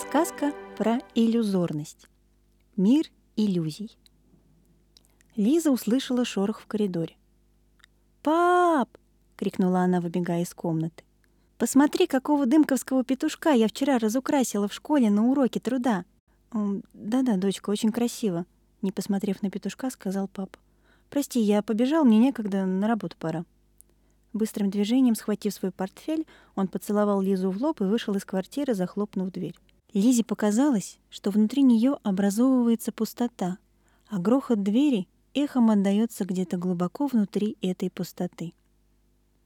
Сказка про иллюзорность. Мир иллюзий. Лиза услышала шорох в коридоре. «Пап!» — крикнула она, выбегая из комнаты. «Посмотри, какого дымковского петушка я вчера разукрасила в школе на уроке труда!» «Да-да, дочка, очень красиво», — не посмотрев на петушка, сказал папа. «Прости, я побежал, мне некогда, на работу пора». Быстрым движением, схватив свой портфель, он поцеловал Лизу в лоб и вышел из квартиры, захлопнув дверь. Лизе показалось, что внутри нее образовывается пустота, а грохот двери эхом отдаётся где-то глубоко внутри этой пустоты.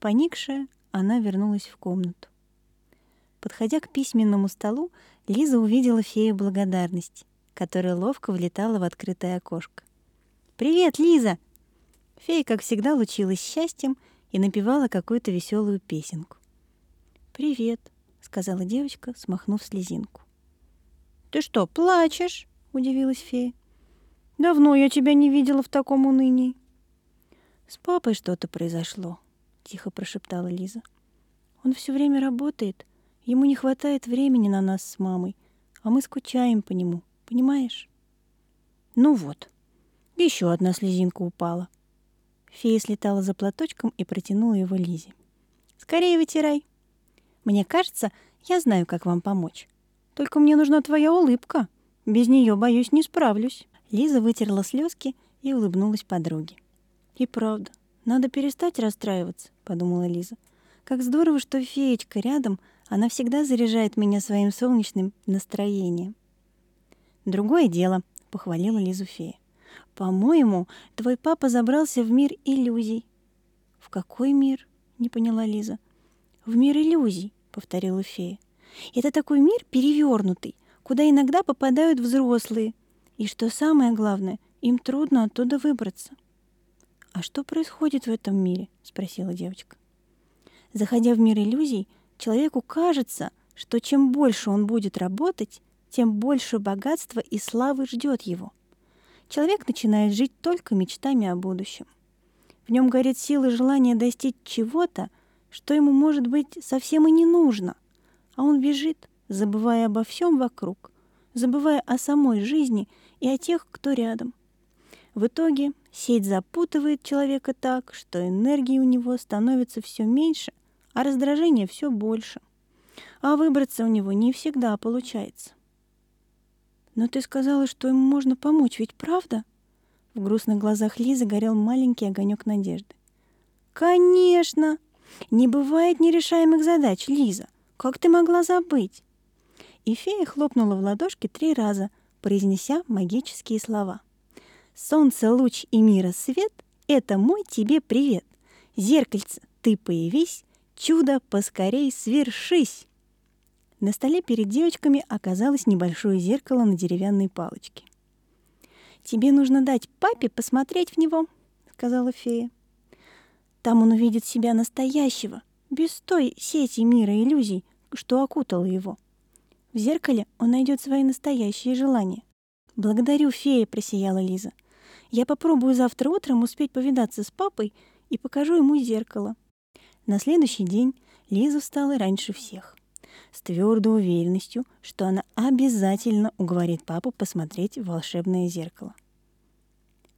Поникшая, она вернулась в комнату. Подходя к письменному столу, Лиза увидела фею благодарности, которая ловко влетала в открытое окошко. «Привет, Лиза!» Фея, как всегда, лучилась счастьем и напевала какую-то веселую песенку. «Привет», — сказала девочка, смахнув слезинку. «Ты что, плачешь?» — удивилась фея. «Давно я тебя не видела в таком унынии». «С папой что-то произошло», — тихо прошептала Лиза. «Он все время работает, ему не хватает времени на нас с мамой, а мы скучаем по нему, понимаешь?» «Ну вот, еще одна слезинка упала». Фея слетала за платочком и протянула его Лизе. «Скорее вытирай. Мне кажется, я знаю, как вам помочь. Только мне нужна твоя улыбка. Без нее, боюсь, не справлюсь». Лиза вытерла слезки и улыбнулась подруге. «И правда, надо перестать расстраиваться», — подумала Лиза. «Как здорово, что феечка рядом, она всегда заряжает меня своим солнечным настроением». «Другое дело», — похвалила Лизу фея. «По-моему, твой папа забрался в мир иллюзий». «В какой мир?» — не поняла Лиза. «В мир иллюзий», — повторила фея. «Это такой мир перевернутый, куда иногда попадают взрослые. И что самое главное, им трудно оттуда выбраться». «А что происходит в этом мире?» — спросила девочка. Заходя в мир иллюзий, человеку кажется, что чем больше он будет работать, тем больше богатства и славы ждет его — человек начинает жить только мечтами о будущем. В нем горит сила желания достичь чего-то, что ему, может быть, совсем и не нужно, а он бежит, забывая обо всем вокруг, забывая о самой жизни и о тех, кто рядом. В итоге сеть запутывает человека так, что энергии у него становится все меньше, а раздражение все больше. А выбраться у него не всегда получается. «Но ты сказала, что ему можно помочь, ведь правда?» В грустных глазах Лизы горел маленький огонек надежды. «Конечно! Не бывает нерешаемых задач, Лиза. Как ты могла забыть?» И фея хлопнула в ладошки три раза, произнеся магические слова. «Солнце, луч и мира свет — это мой тебе привет. Зеркальце, ты появись, чудо поскорей свершись!» На столе перед девочками оказалось небольшое зеркало на деревянной палочке. «Тебе нужно дать папе посмотреть в него», — сказала фея. «Там он увидит себя настоящего, без той сети мира иллюзий, что окутала его. В зеркале он найдет свои настоящие желания». «Благодарю, фея», — просияла Лиза. «Я попробую завтра утром успеть повидаться с папой и покажу ему зеркало». На следующий день Лиза встала раньше всех с твердой уверенностью, что она обязательно уговорит папу посмотреть в волшебное зеркало.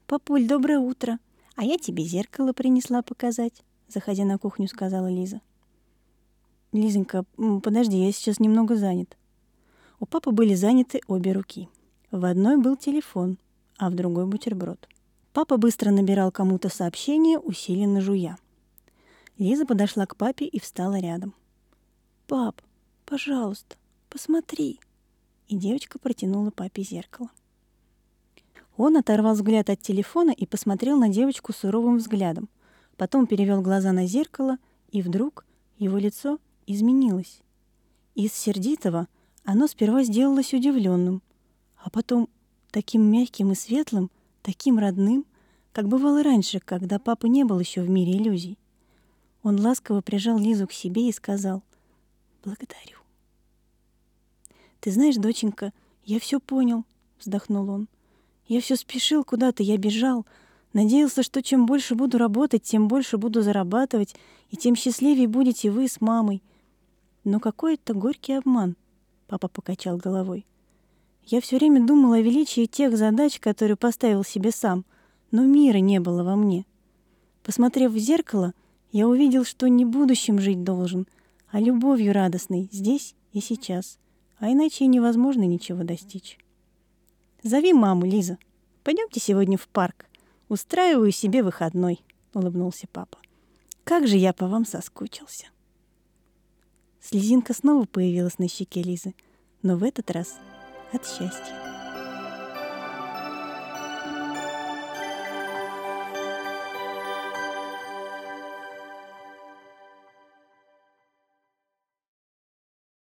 «Папуль, доброе утро! А я тебе зеркало принесла показать», — заходя на кухню, сказала Лиза. «Лизонька, подожди, я сейчас немного занят». У папы были заняты обе руки. В одной был телефон, а в другой бутерброд. Папа быстро набирал кому-то сообщение, усиленно жуя. Лиза подошла к папе и встала рядом. «Пап, Пожалуйста, посмотри. И девочка протянула папе зеркало. Он оторвал взгляд от телефона и посмотрел на девочку суровым взглядом. Потом перевел глаза на зеркало, и вдруг его лицо изменилось. Из сердитого оно сперва сделалось удивленным, а потом таким мягким и светлым, таким родным, как бывало раньше, когда папа не был еще в мире иллюзий. Он ласково прижал Лизу к себе и сказал «Благодарю». «Ты знаешь, доченька, я все понял», — вздохнул он. «Я все спешил куда-то, я бежал. Надеялся, что чем больше буду работать, тем больше буду зарабатывать, и тем счастливее будете вы с мамой. Но какой это горький обман. Папа покачал головой. Я все время думал о величии тех задач, которые поставил себе сам, но мира не было во мне. Посмотрев в зеркало, я увидел, что не будущим жить должен, а любовью радостной здесь и сейчас. А иначе невозможно ничего достичь. Зови маму, Лиза. Пойдемте сегодня в парк. Устраиваю себе выходной, улыбнулся папа. Как же я по вам соскучился. Слезинка снова появилась на щеке Лизы, но в этот раз от счастья.